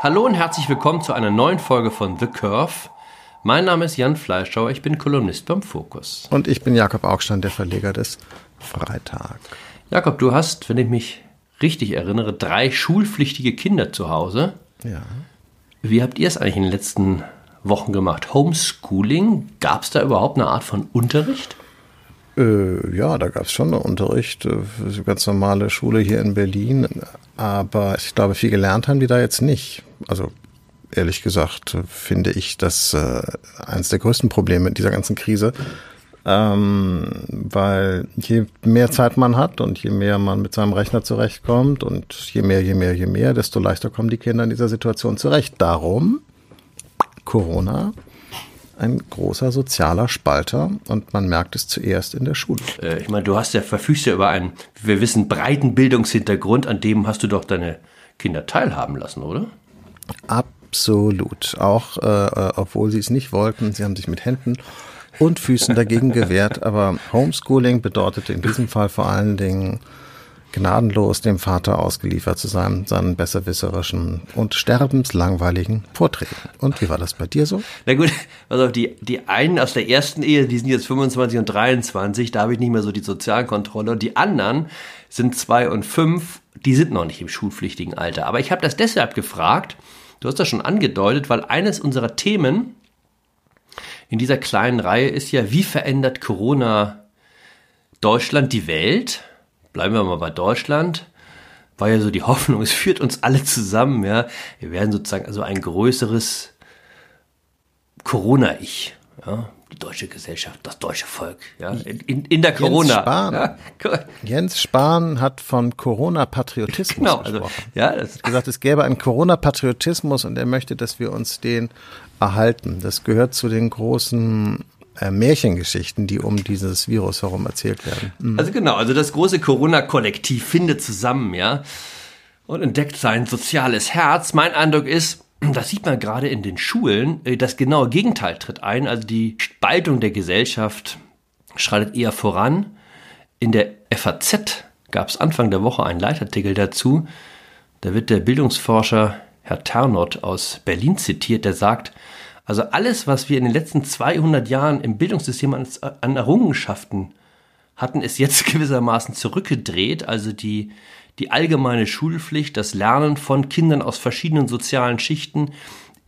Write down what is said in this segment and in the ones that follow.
Hallo und herzlich willkommen zu einer neuen Folge von The Curve. Mein Name ist Jan Fleischauer, ich bin Kolumnist beim Fokus. Und ich bin Jakob Augstein, der Verleger des Freitag. Jakob, du hast, wenn ich mich richtig erinnere, drei schulpflichtige Kinder zu Hause. Ja. Wie habt ihr es eigentlich in den letzten Wochen gemacht? Homeschooling? Gab es da überhaupt eine Art von Unterricht? Äh, ja, da gab es schon Unterricht, äh, ganz normale Schule hier in Berlin. Aber ich glaube, viel gelernt haben die da jetzt nicht. Also ehrlich gesagt finde ich das äh, eines der größten Probleme dieser ganzen Krise. Ähm, weil je mehr Zeit man hat und je mehr man mit seinem Rechner zurechtkommt und je mehr, je mehr, je mehr, desto leichter kommen die Kinder in dieser Situation zurecht. Darum Corona ein großer sozialer Spalter und man merkt es zuerst in der Schule. Äh, ich meine, du hast ja verfügst ja über einen, wir wissen, breiten Bildungshintergrund, an dem hast du doch deine Kinder teilhaben lassen, oder? Absolut. Auch äh, äh obwohl sie es nicht wollten, sie haben sich mit Händen und Füßen dagegen gewehrt. Aber Homeschooling bedeutete in diesem Fall vor allen Dingen gnadenlos dem Vater ausgeliefert zu sein, seinen besserwisserischen und sterbenslangweiligen Vorträgen. Und wie war das bei dir so? Na gut, also die, die einen aus der ersten Ehe, die sind jetzt 25 und 23, da habe ich nicht mehr so die Sozialkontrolle. Und die anderen sind zwei und fünf, die sind noch nicht im schulpflichtigen Alter. Aber ich habe das deshalb gefragt, du hast das schon angedeutet, weil eines unserer Themen in dieser kleinen Reihe ist ja, wie verändert Corona Deutschland die Welt? bleiben wir mal bei Deutschland, war ja so die Hoffnung, es führt uns alle zusammen, ja. Wir werden sozusagen also ein größeres Corona-Ich, ja. Deutsche Gesellschaft, das deutsche Volk, ja. In, in der Corona. Jens Spahn, ja. Jens Spahn hat von Corona-Patriotismus genau, also, gesprochen. Also, ja, das hat gesagt, es gäbe einen Corona-Patriotismus und er möchte, dass wir uns den erhalten. Das gehört zu den großen äh, Märchengeschichten, die um dieses Virus herum erzählt werden. Mhm. Also genau, also das große Corona-Kollektiv findet zusammen, ja, und entdeckt sein soziales Herz. Mein Eindruck ist, das sieht man gerade in den Schulen, äh, das genaue Gegenteil tritt ein. Also die Spaltung der Gesellschaft schreitet eher voran. In der FAZ gab es Anfang der Woche einen Leitartikel dazu. Da wird der Bildungsforscher Herr Ternot aus Berlin zitiert, der sagt, also alles, was wir in den letzten 200 Jahren im Bildungssystem an Errungenschaften hatten, ist jetzt gewissermaßen zurückgedreht. Also die, die allgemeine Schulpflicht, das Lernen von Kindern aus verschiedenen sozialen Schichten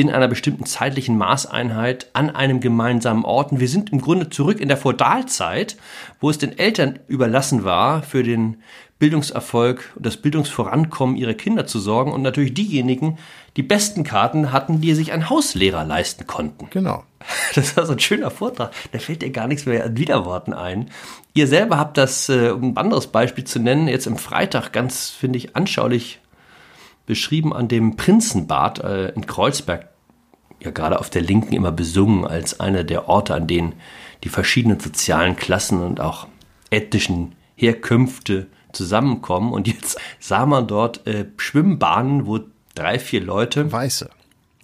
in einer bestimmten zeitlichen Maßeinheit an einem gemeinsamen Ort. Und wir sind im Grunde zurück in der Feudalzeit, wo es den Eltern überlassen war, für den Bildungserfolg und das Bildungsvorankommen ihrer Kinder zu sorgen und natürlich diejenigen die besten Karten hatten, die sich einen Hauslehrer leisten konnten. Genau. Das war so ein schöner Vortrag. Da fällt dir gar nichts mehr an Widerworten ein. Ihr selber habt das, äh, um ein anderes Beispiel zu nennen, jetzt im Freitag ganz, finde ich, anschaulich beschrieben an dem Prinzenbad äh, in Kreuzberg. Ja, gerade auf der Linken immer besungen als einer der Orte, an denen die verschiedenen sozialen Klassen und auch ethnischen Herkünfte zusammenkommen. Und jetzt sah man dort äh, Schwimmbahnen, wo drei, vier Leute. Weiße.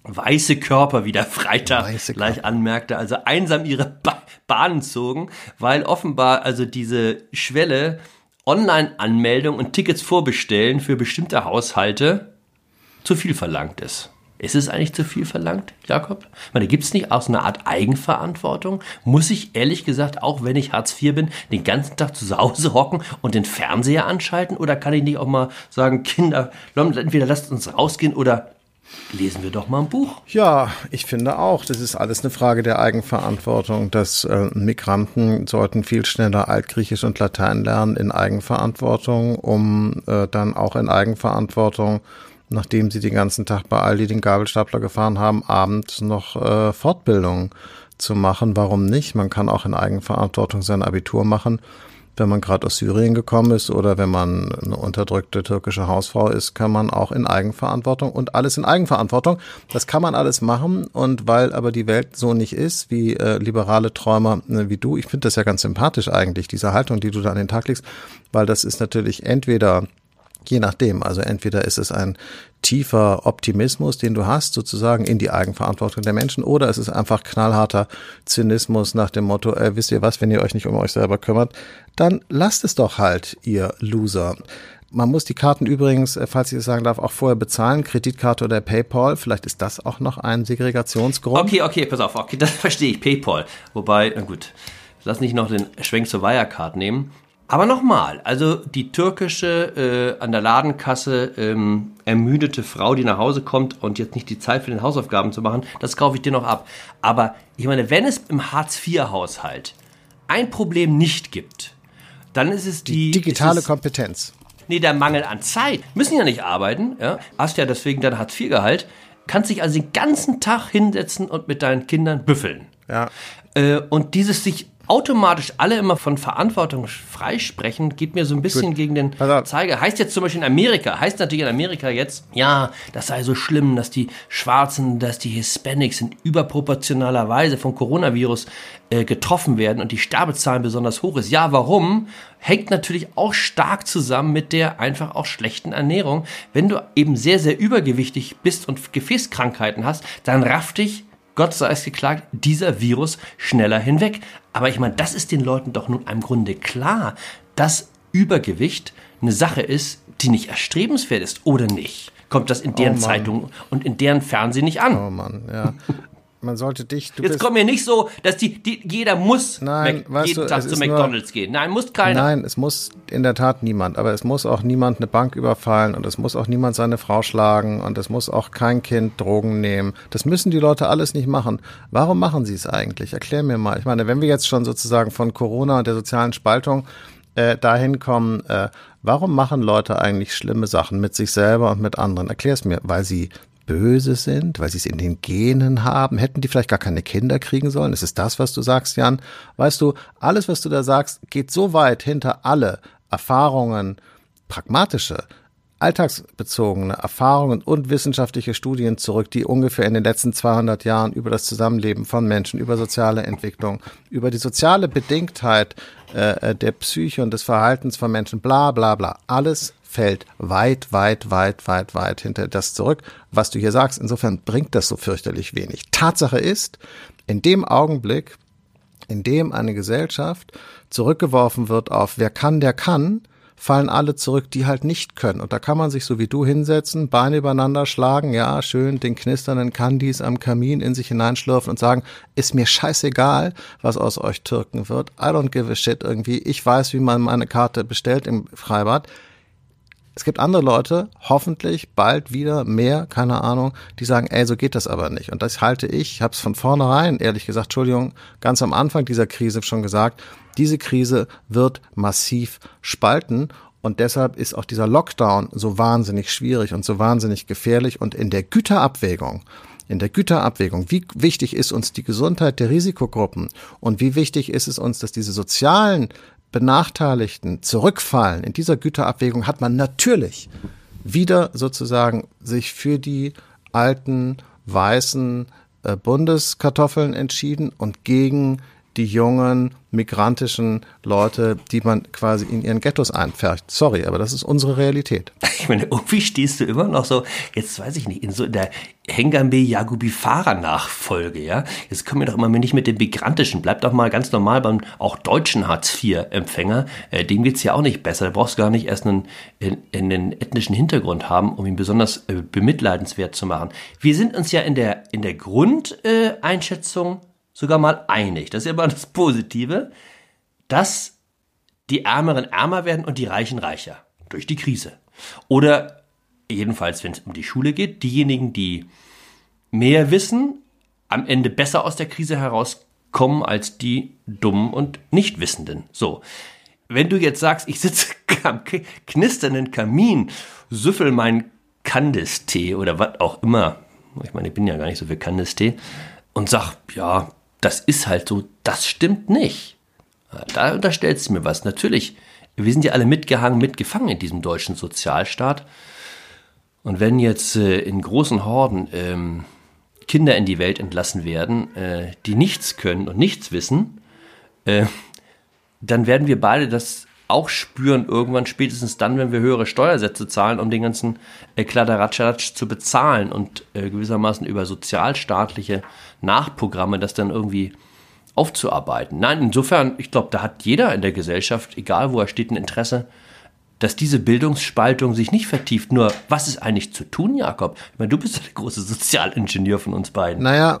Weiße Körper, wie der Freitag gleich anmerkte, also einsam ihre ba Bahnen zogen, weil offenbar also diese Schwelle Online-Anmeldung und Tickets vorbestellen für bestimmte Haushalte zu viel verlangt ist. Ist es eigentlich zu viel verlangt, Jakob? Ich meine, gibt es nicht auch so eine Art Eigenverantwortung? Muss ich ehrlich gesagt, auch wenn ich Hartz IV bin, den ganzen Tag zu Hause hocken und den Fernseher anschalten? Oder kann ich nicht auch mal sagen, Kinder, entweder lasst uns rausgehen oder lesen wir doch mal ein Buch. Ja, ich finde auch, das ist alles eine Frage der Eigenverantwortung. Dass äh, Migranten sollten viel schneller Altgriechisch und Latein lernen in Eigenverantwortung, um äh, dann auch in Eigenverantwortung nachdem sie den ganzen Tag bei Aldi den Gabelstapler gefahren haben, abends noch äh, Fortbildung zu machen. Warum nicht? Man kann auch in Eigenverantwortung sein Abitur machen. Wenn man gerade aus Syrien gekommen ist oder wenn man eine unterdrückte türkische Hausfrau ist, kann man auch in Eigenverantwortung und alles in Eigenverantwortung. Das kann man alles machen und weil aber die Welt so nicht ist, wie äh, liberale Träumer äh, wie du, ich finde das ja ganz sympathisch eigentlich, diese Haltung, die du da an den Tag legst, weil das ist natürlich entweder Je nachdem. Also entweder ist es ein tiefer Optimismus, den du hast, sozusagen in die Eigenverantwortung der Menschen, oder es ist einfach knallharter Zynismus nach dem Motto, äh, wisst ihr was, wenn ihr euch nicht um euch selber kümmert, dann lasst es doch halt, ihr Loser. Man muss die Karten übrigens, äh, falls ich es sagen darf, auch vorher bezahlen, Kreditkarte oder PayPal. Vielleicht ist das auch noch ein Segregationsgrund. Okay, okay, pass auf, okay, das verstehe ich, PayPal. Wobei, na gut, lass nicht noch den Schwenk zur Wirecard nehmen. Aber nochmal, also die türkische äh, an der Ladenkasse ähm, ermüdete Frau, die nach Hause kommt und jetzt nicht die Zeit für den Hausaufgaben zu machen, das kaufe ich dir noch ab. Aber ich meine, wenn es im Hartz-IV-Haushalt ein Problem nicht gibt, dann ist es die, die digitale es, Kompetenz. Nee, der Mangel an Zeit. Müssen ja nicht arbeiten, ja. Hast ja deswegen dein Hartz-IV-Gehalt, kannst dich also den ganzen Tag hinsetzen und mit deinen Kindern büffeln. Ja. Äh, und dieses sich automatisch alle immer von Verantwortung freisprechen, geht mir so ein bisschen Gut. gegen den Zeiger. Heißt jetzt zum Beispiel in Amerika, heißt natürlich in Amerika jetzt, ja, das sei so schlimm, dass die Schwarzen, dass die Hispanics in überproportionaler Weise vom Coronavirus äh, getroffen werden und die Sterbezahlen besonders hoch ist. Ja, warum? Hängt natürlich auch stark zusammen mit der einfach auch schlechten Ernährung. Wenn du eben sehr, sehr übergewichtig bist und Gefäßkrankheiten hast, dann raff dich Gott sei es geklagt, dieser Virus schneller hinweg. Aber ich meine, das ist den Leuten doch nun im Grunde klar, dass Übergewicht eine Sache ist, die nicht erstrebenswert ist, oder nicht? Kommt das in deren oh Zeitung und in deren Fernsehen nicht an? Oh Mann, ja. Man sollte dich. Jetzt kommt mir nicht so, dass die, die jeder muss Nein, Mac, jeden du, Tag zu McDonalds nur, gehen. Nein, muss keiner. Nein, es muss in der Tat niemand. Aber es muss auch niemand eine Bank überfallen und es muss auch niemand seine Frau schlagen und es muss auch kein Kind Drogen nehmen. Das müssen die Leute alles nicht machen. Warum machen sie es eigentlich? Erklär mir mal. Ich meine, wenn wir jetzt schon sozusagen von Corona und der sozialen Spaltung äh, dahin kommen, äh, warum machen Leute eigentlich schlimme Sachen mit sich selber und mit anderen? Erklär es mir, weil sie böse sind, weil sie es in den Genen haben? Hätten die vielleicht gar keine Kinder kriegen sollen? Ist es das, was du sagst, Jan? Weißt du, alles, was du da sagst, geht so weit hinter alle Erfahrungen, pragmatische, alltagsbezogene Erfahrungen und wissenschaftliche Studien zurück, die ungefähr in den letzten 200 Jahren über das Zusammenleben von Menschen, über soziale Entwicklung, über die soziale Bedingtheit äh, der Psyche und des Verhaltens von Menschen, bla bla bla, alles fällt weit, weit, weit, weit, weit hinter das zurück, was du hier sagst. Insofern bringt das so fürchterlich wenig. Tatsache ist, in dem Augenblick, in dem eine Gesellschaft zurückgeworfen wird auf wer kann, der kann, fallen alle zurück, die halt nicht können. Und da kann man sich so wie du hinsetzen, Beine übereinander schlagen, ja, schön den knisternden Candies am Kamin in sich hineinschlürfen und sagen, ist mir scheißegal, was aus euch Türken wird. I don't give a shit irgendwie. Ich weiß, wie man meine Karte bestellt im Freibad. Es gibt andere Leute, hoffentlich bald wieder mehr, keine Ahnung, die sagen, ey, so geht das aber nicht. Und das halte ich, ich habe es von vornherein, ehrlich gesagt, Entschuldigung, ganz am Anfang dieser Krise schon gesagt, diese Krise wird massiv spalten. Und deshalb ist auch dieser Lockdown so wahnsinnig schwierig und so wahnsinnig gefährlich. Und in der Güterabwägung, in der Güterabwägung, wie wichtig ist uns die Gesundheit der Risikogruppen und wie wichtig ist es uns, dass diese sozialen Benachteiligten zurückfallen, in dieser Güterabwägung hat man natürlich wieder sozusagen sich für die alten weißen äh, Bundeskartoffeln entschieden und gegen die jungen migrantischen Leute, die man quasi in ihren Ghettos einpfercht. Sorry, aber das ist unsere Realität. Ich meine, irgendwie stehst du immer noch so, jetzt weiß ich nicht, in so der Hengambe Yagubi Fahrer Nachfolge, ja? Jetzt kommen wir doch immer nicht mit dem Migrantischen. Bleib doch mal ganz normal beim auch deutschen Hartz-IV-Empfänger. Äh, dem geht's ja auch nicht besser. Da brauchst du gar nicht erst einen, einen ethnischen Hintergrund haben, um ihn besonders äh, bemitleidenswert zu machen. Wir sind uns ja in der, in der Grundeinschätzung sogar mal einig. Das ist ja immer das Positive, dass die Ärmeren ärmer werden und die Reichen reicher durch die Krise. Oder jedenfalls, wenn es um die Schule geht, diejenigen, die mehr wissen, am Ende besser aus der Krise herauskommen als die Dummen und Nichtwissenden. So. Wenn du jetzt sagst, ich sitze am knisternden Kamin, süffel meinen Kandistee oder was auch immer, ich meine, ich bin ja gar nicht so für Kandistee, und sag, ja, das ist halt so, das stimmt nicht. Da unterstellst du mir was. Natürlich, wir sind ja alle mitgehangen, mitgefangen in diesem deutschen Sozialstaat. Und wenn jetzt äh, in großen Horden ähm, Kinder in die Welt entlassen werden, äh, die nichts können und nichts wissen, äh, dann werden wir beide das auch spüren, irgendwann spätestens dann, wenn wir höhere Steuersätze zahlen, um den ganzen äh, zu bezahlen und äh, gewissermaßen über sozialstaatliche Nachprogramme das dann irgendwie aufzuarbeiten. Nein, insofern, ich glaube, da hat jeder in der Gesellschaft, egal wo er steht, ein Interesse, dass diese Bildungsspaltung sich nicht vertieft. Nur, was ist eigentlich zu tun, Jakob? Ich meine, du bist der große Sozialingenieur von uns beiden. Naja,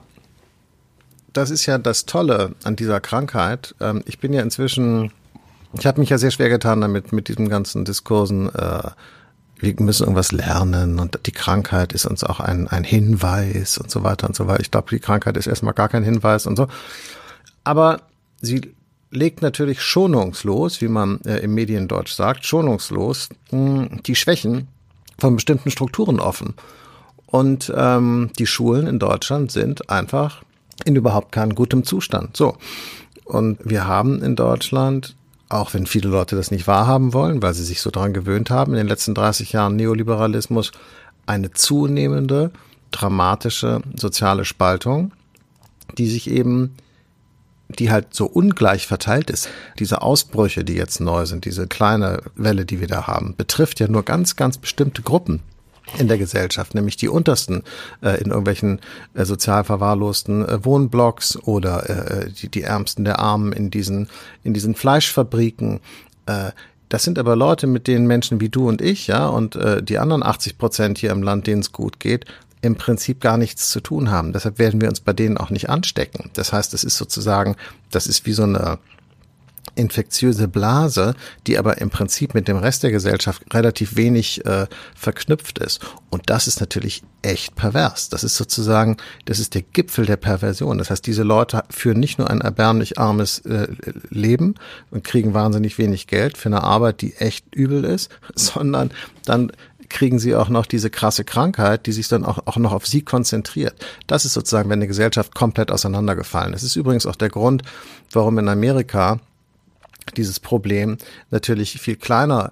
das ist ja das Tolle an dieser Krankheit. Ähm, ich bin ja inzwischen, ich habe mich ja sehr schwer getan damit, mit diesen ganzen Diskursen. Äh, wir müssen irgendwas lernen und die Krankheit ist uns auch ein, ein Hinweis und so weiter und so weiter. Ich glaube, die Krankheit ist erstmal gar kein Hinweis und so. Aber sie legt natürlich schonungslos, wie man äh, im Mediendeutsch sagt, schonungslos mh, die Schwächen von bestimmten Strukturen offen. Und ähm, die Schulen in Deutschland sind einfach in überhaupt keinem gutem Zustand. So. Und wir haben in Deutschland, auch wenn viele Leute das nicht wahrhaben wollen, weil sie sich so daran gewöhnt haben, in den letzten 30 Jahren Neoliberalismus, eine zunehmende, dramatische soziale Spaltung, die sich eben die halt so ungleich verteilt ist. Diese Ausbrüche, die jetzt neu sind, diese kleine Welle, die wir da haben, betrifft ja nur ganz, ganz bestimmte Gruppen in der Gesellschaft, nämlich die untersten äh, in irgendwelchen äh, sozial verwahrlosten äh, Wohnblocks oder äh, die, die Ärmsten der Armen in diesen, in diesen Fleischfabriken. Äh, das sind aber Leute, mit denen Menschen wie du und ich, ja, und äh, die anderen 80 Prozent hier im Land, denen es gut geht, im Prinzip gar nichts zu tun haben. Deshalb werden wir uns bei denen auch nicht anstecken. Das heißt, es ist sozusagen, das ist wie so eine infektiöse Blase, die aber im Prinzip mit dem Rest der Gesellschaft relativ wenig äh, verknüpft ist. Und das ist natürlich echt pervers. Das ist sozusagen, das ist der Gipfel der Perversion. Das heißt, diese Leute führen nicht nur ein erbärmlich armes äh, Leben und kriegen wahnsinnig wenig Geld für eine Arbeit, die echt übel ist, sondern dann kriegen sie auch noch diese krasse Krankheit, die sich dann auch, auch noch auf sie konzentriert. Das ist sozusagen, wenn eine Gesellschaft komplett auseinandergefallen ist. Das ist übrigens auch der Grund, warum in Amerika dieses Problem natürlich viel kleiner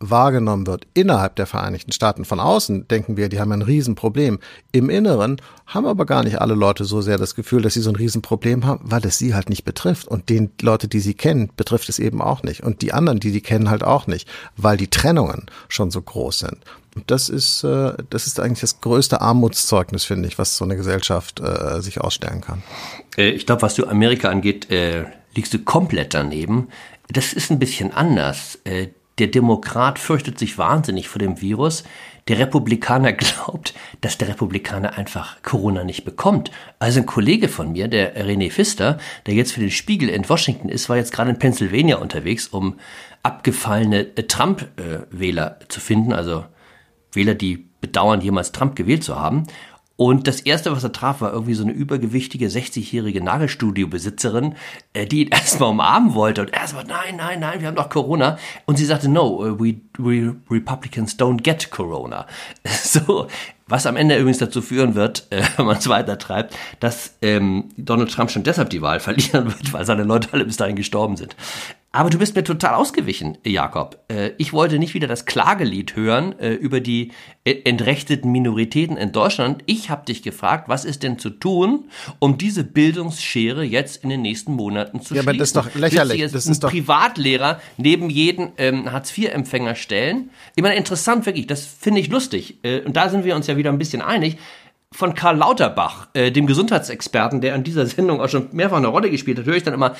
wahrgenommen wird innerhalb der Vereinigten Staaten. Von außen denken wir, die haben ein Riesenproblem. Im Inneren haben aber gar nicht alle Leute so sehr das Gefühl, dass sie so ein Riesenproblem haben, weil es sie halt nicht betrifft. Und den Leute, die sie kennen, betrifft es eben auch nicht. Und die anderen, die die kennen, halt auch nicht, weil die Trennungen schon so groß sind. Und das ist, äh, das ist eigentlich das größte Armutszeugnis, finde ich, was so eine Gesellschaft äh, sich ausstellen kann. Äh, ich glaube, was du Amerika angeht, liegst du komplett daneben. Das ist ein bisschen anders. Äh, der Demokrat fürchtet sich wahnsinnig vor dem Virus. Der Republikaner glaubt, dass der Republikaner einfach Corona nicht bekommt. Also ein Kollege von mir, der René Pfister, der jetzt für den Spiegel in Washington ist, war jetzt gerade in Pennsylvania unterwegs, um abgefallene äh, Trump-Wähler zu finden, also Wähler, die bedauern, jemals Trump gewählt zu haben. Und das erste, was er traf, war irgendwie so eine übergewichtige 60-jährige Nagelstudio-Besitzerin, äh, die ihn erstmal umarmen wollte. Und er so, nein, nein, nein, wir haben doch Corona. Und sie sagte, no, uh, we, we Republicans don't get Corona. So, was am Ende übrigens dazu führen wird, äh, wenn man es weiter treibt, dass ähm, Donald Trump schon deshalb die Wahl verlieren wird, weil seine Leute alle bis dahin gestorben sind. Aber du bist mir total ausgewichen, Jakob. Äh, ich wollte nicht wieder das Klagelied hören äh, über die äh, entrechteten Minoritäten in Deutschland. Ich habe dich gefragt, was ist denn zu tun, um diese Bildungsschere jetzt in den nächsten Monaten zu ja, schließen? Ja, aber das ist doch lächerlich. Jetzt das ist doch Privatlehrer neben jeden ähm, Hartz-IV-Empfänger stellen. Ich meine, interessant wirklich. Das finde ich lustig. und da sind wir uns ja wieder ein bisschen einig von Karl Lauterbach, äh, dem Gesundheitsexperten, der an dieser Sendung auch schon mehrfach eine Rolle gespielt hat, höre ich dann immer,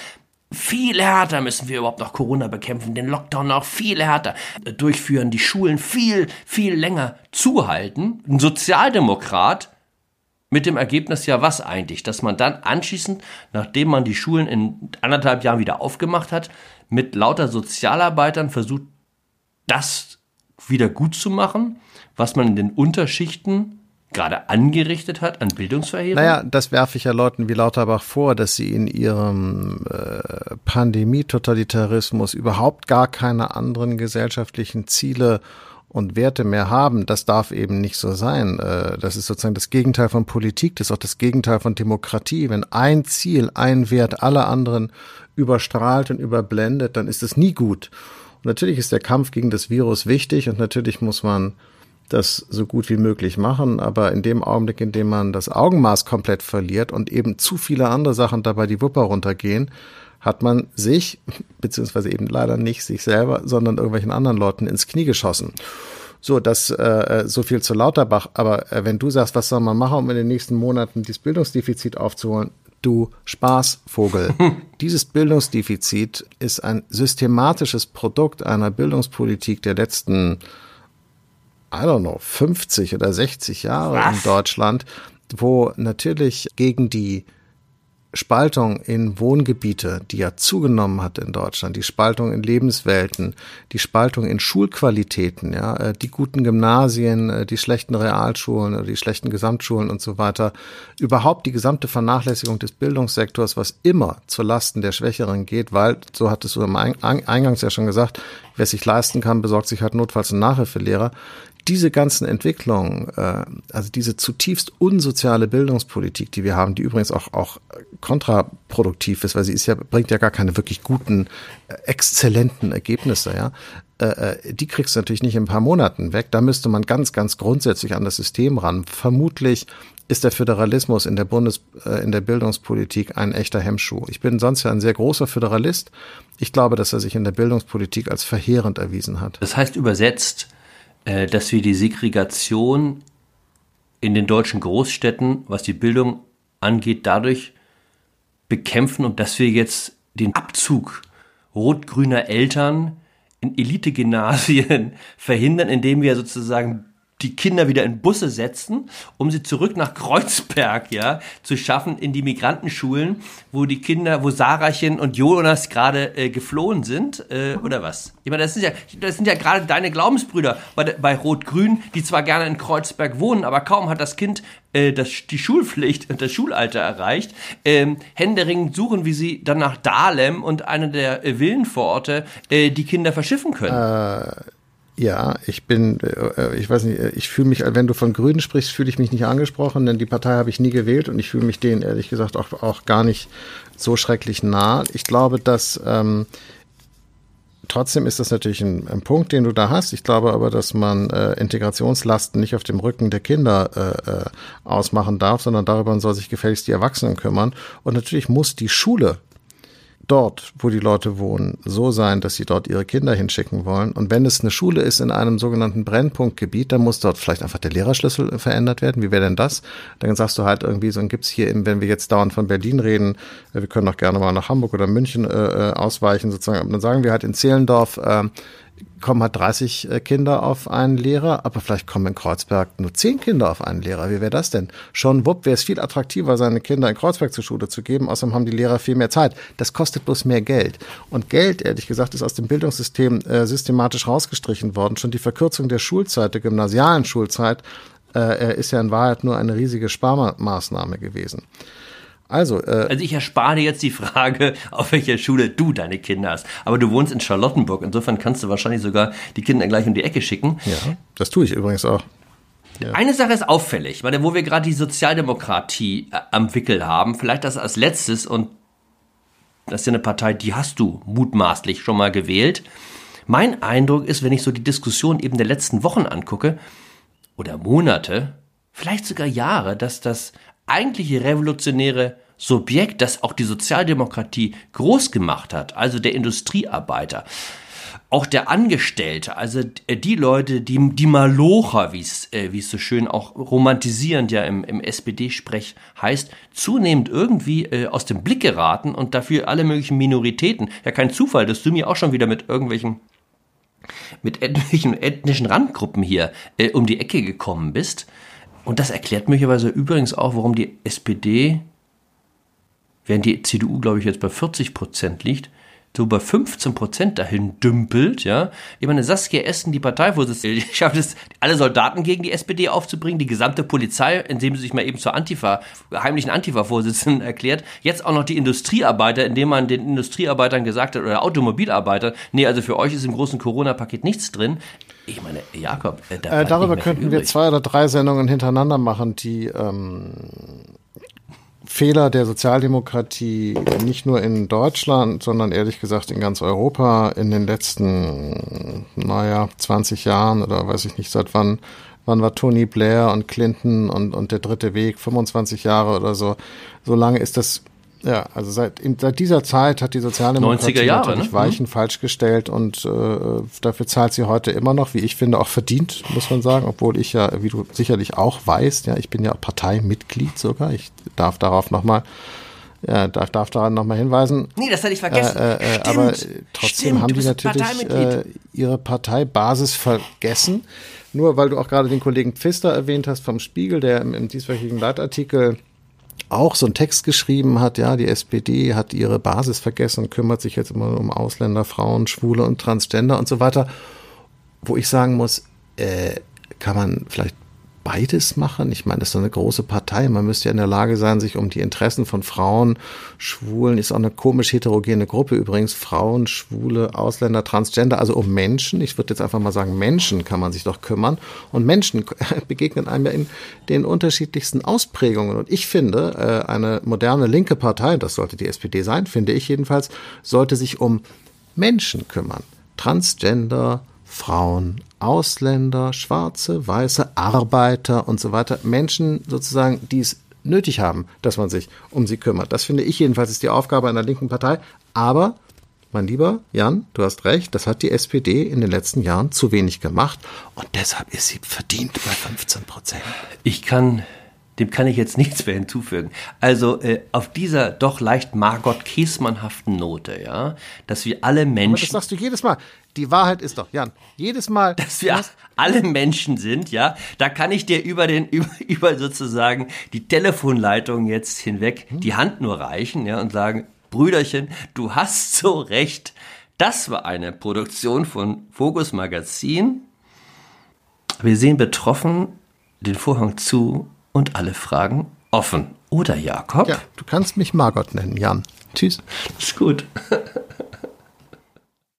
viel härter müssen wir überhaupt noch Corona bekämpfen, den Lockdown noch viel härter durchführen, die Schulen viel, viel länger zuhalten. Ein Sozialdemokrat mit dem Ergebnis ja was eigentlich, dass man dann anschließend, nachdem man die Schulen in anderthalb Jahren wieder aufgemacht hat, mit lauter Sozialarbeitern versucht, das wieder gut zu machen, was man in den Unterschichten gerade angerichtet hat an Bildungsverheerung? Naja, das werfe ich ja Leuten wie Lauterbach vor, dass sie in ihrem äh, Pandemie-Totalitarismus überhaupt gar keine anderen gesellschaftlichen Ziele und Werte mehr haben. Das darf eben nicht so sein. Äh, das ist sozusagen das Gegenteil von Politik, das ist auch das Gegenteil von Demokratie. Wenn ein Ziel, ein Wert alle anderen überstrahlt und überblendet, dann ist es nie gut. Und natürlich ist der Kampf gegen das Virus wichtig und natürlich muss man das so gut wie möglich machen, aber in dem Augenblick, in dem man das Augenmaß komplett verliert und eben zu viele andere Sachen dabei die Wupper runtergehen, hat man sich, beziehungsweise eben leider nicht sich selber, sondern irgendwelchen anderen Leuten ins Knie geschossen. So, das äh, so viel zu Lauterbach. Aber äh, wenn du sagst, was soll man machen, um in den nächsten Monaten dieses Bildungsdefizit aufzuholen, du Spaßvogel. Dieses Bildungsdefizit ist ein systematisches Produkt einer Bildungspolitik der letzten, I don't know, 50 oder 60 Jahre Was? in Deutschland, wo natürlich gegen die Spaltung in Wohngebiete, die ja zugenommen hat in Deutschland, die Spaltung in Lebenswelten, die Spaltung in Schulqualitäten, ja, äh, die guten Gymnasien, äh, die schlechten Realschulen, die schlechten Gesamtschulen und so weiter, überhaupt die gesamte Vernachlässigung des Bildungssektors, was immer zu Lasten der Schwächeren geht, weil, so hattest du im Eingangs ja schon gesagt, wer sich leisten kann, besorgt sich halt notfalls einen Nachhilfelehrer diese ganzen Entwicklungen, äh, also diese zutiefst unsoziale Bildungspolitik, die wir haben, die übrigens auch, auch kontraproduktiv ist, weil sie ist ja, bringt ja gar keine wirklich guten, äh, exzellenten Ergebnisse, ja, äh, äh, die kriegst du natürlich nicht in ein paar Monaten weg. Da müsste man ganz, ganz grundsätzlich an das System ran. Vermutlich ist der Föderalismus in der Bundes, äh, in der Bildungspolitik ein echter Hemmschuh. Ich bin sonst ja ein sehr großer Föderalist. Ich glaube, dass er sich in der Bildungspolitik als verheerend erwiesen hat. Das heißt übersetzt, dass wir die Segregation in den deutschen Großstädten, was die Bildung angeht, dadurch bekämpfen und dass wir jetzt den Abzug rot-grüner Eltern in Elite-Gymnasien verhindern, indem wir sozusagen die Kinder wieder in Busse setzen, um sie zurück nach Kreuzberg, ja, zu schaffen in die Migrantenschulen, wo die Kinder, wo Sarachen und Jonas gerade äh, geflohen sind, äh, oder was? Ich meine, das sind ja, das sind ja gerade deine Glaubensbrüder bei, bei Rot-Grün, die zwar gerne in Kreuzberg wohnen, aber kaum hat das Kind äh, das, die Schulpflicht und das Schulalter erreicht, ähm, händeringend suchen, wie sie dann nach Dahlem und einer der äh, Villenvororte äh, die Kinder verschiffen können. Äh ja, ich bin, äh, ich weiß nicht, ich fühle mich, wenn du von Grünen sprichst, fühle ich mich nicht angesprochen, denn die Partei habe ich nie gewählt und ich fühle mich denen ehrlich gesagt auch, auch gar nicht so schrecklich nah. Ich glaube, dass ähm, trotzdem ist das natürlich ein, ein, Punkt, den du da hast. Ich glaube aber, dass man äh, Integrationslasten nicht auf dem Rücken der Kinder äh, äh, ausmachen darf, sondern darüber soll sich gefälligst die Erwachsenen kümmern. Und natürlich muss die Schule dort, wo die Leute wohnen, so sein, dass sie dort ihre Kinder hinschicken wollen. Und wenn es eine Schule ist in einem sogenannten Brennpunktgebiet, dann muss dort vielleicht einfach der Lehrerschlüssel verändert werden. Wie wäre denn das? Dann sagst du halt irgendwie, so gibt's hier, wenn wir jetzt dauernd von Berlin reden, äh, wir können auch gerne mal nach Hamburg oder München äh, äh ausweichen, sozusagen. Dann sagen wir halt in Zehlendorf, äh, kommen halt 30 äh, Kinder auf einen Lehrer, aber vielleicht kommen in Kreuzberg nur 10 Kinder auf einen Lehrer. Wie wäre das denn? Schon wupp wäre es viel attraktiver, seine Kinder in Kreuzberg zur Schule zu geben. Außerdem haben die Lehrer viel mehr Zeit. Das kostet bloß mehr Geld. Und Geld, ehrlich gesagt, ist aus dem Bildungssystem äh, systematisch rausgestrichen worden. Schon die Verkürzung der Schulzeit, der gymnasialen Schulzeit, äh, ist ja in Wahrheit nur eine riesige Sparmaßnahme gewesen. Also, äh, also ich erspare dir jetzt die Frage, auf welcher Schule du deine Kinder hast. Aber du wohnst in Charlottenburg, insofern kannst du wahrscheinlich sogar die Kinder gleich um die Ecke schicken. Ja, das tue ich übrigens auch. Ja. Eine Sache ist auffällig, weil wo wir gerade die Sozialdemokratie äh, am Wickel haben, vielleicht das als letztes und das ist ja eine Partei, die hast du mutmaßlich schon mal gewählt. Mein Eindruck ist, wenn ich so die Diskussion eben der letzten Wochen angucke oder Monate, vielleicht sogar Jahre, dass das eigentliche revolutionäre Subjekt, das auch die Sozialdemokratie groß gemacht hat, also der Industriearbeiter, auch der Angestellte, also die Leute, die, die Malocher, wie es äh, es so schön auch romantisierend ja im, im SPD-Sprech heißt, zunehmend irgendwie äh, aus dem Blick geraten und dafür alle möglichen Minoritäten. Ja, kein Zufall, dass du mir auch schon wieder mit irgendwelchen mit ethnischen, ethnischen Randgruppen hier äh, um die Ecke gekommen bist. Und das erklärt möglicherweise übrigens auch, warum die SPD, während die CDU, glaube ich, jetzt bei 40 Prozent liegt, so bei 15 Prozent dahin dümpelt, ja. Ich meine, Saskia Essen, die Parteivorsitzende, schafft es, alle Soldaten gegen die SPD aufzubringen, die gesamte Polizei, indem sie sich mal eben zur Antifa, heimlichen Antifa-Vorsitzenden erklärt. Jetzt auch noch die Industriearbeiter, indem man den Industriearbeitern gesagt hat, oder Automobilarbeiter, nee, also für euch ist im großen Corona-Paket nichts drin. Ich meine, Jakob, äh, äh, darüber könnten wir zwei oder drei Sendungen hintereinander machen, die ähm, Fehler der Sozialdemokratie nicht nur in Deutschland, sondern ehrlich gesagt in ganz Europa in den letzten, naja, 20 Jahren oder weiß ich nicht seit wann, wann war Tony Blair und Clinton und, und der dritte Weg, 25 Jahre oder so. So lange ist das ja, also seit, in, seit dieser Zeit hat die Sozialdemokratie Jahre, natürlich ne? Weichen mhm. falsch gestellt und äh, dafür zahlt sie heute immer noch, wie ich finde, auch verdient, muss man sagen, obwohl ich ja, wie du sicherlich auch weißt, ja, ich bin ja Parteimitglied sogar, ich darf darauf nochmal Ja, darf, darf daran nochmal hinweisen. Nee, das hatte ich vergessen. Äh, äh, Stimmt. Aber trotzdem Stimmt, haben die natürlich äh, ihre Parteibasis vergessen. Nur weil du auch gerade den Kollegen Pfister erwähnt hast vom Spiegel, der im, im dieswöchigen Leitartikel auch so einen Text geschrieben hat, ja, die SPD hat ihre Basis vergessen kümmert sich jetzt immer um Ausländer, Frauen, Schwule und Transgender und so weiter. Wo ich sagen muss, äh, kann man vielleicht beides machen? Ich meine, das ist eine große Partei. Man müsste ja in der Lage sein, sich um die Interessen von Frauen, Schwulen, ist auch eine komisch heterogene Gruppe übrigens, Frauen, Schwule, Ausländer, Transgender, also um Menschen. Ich würde jetzt einfach mal sagen, Menschen kann man sich doch kümmern. Und Menschen begegnen einem ja in den unterschiedlichsten Ausprägungen. Und ich finde, äh, eine moderne linke Partei, das sollte die SPD sein, finde ich jedenfalls, sollte sich um Menschen kümmern. Transgender, Frauen, Ausländer, Schwarze, Weiße, Arbeiter und so weiter. Menschen sozusagen, die es nötig haben, dass man sich um sie kümmert. Das finde ich jedenfalls ist die Aufgabe einer linken Partei. Aber, mein lieber Jan, du hast recht, das hat die SPD in den letzten Jahren zu wenig gemacht und deshalb ist sie verdient bei 15 Prozent. Ich kann dem kann ich jetzt nichts mehr hinzufügen. Also äh, auf dieser doch leicht Margot Käßmannhaften Note, ja, dass wir alle Menschen. Aber das sagst du jedes Mal. Die Wahrheit ist doch, Jan, jedes Mal. Dass wir alle Menschen sind, ja, da kann ich dir über den, über, über sozusagen die Telefonleitung jetzt hinweg hm. die Hand nur reichen, ja, und sagen, Brüderchen, du hast so recht. Das war eine Produktion von Focus Magazin. Wir sehen betroffen den Vorhang zu und alle Fragen offen. Oder Jakob? Ja, du kannst mich Margot nennen, Jan. Tschüss. ist gut.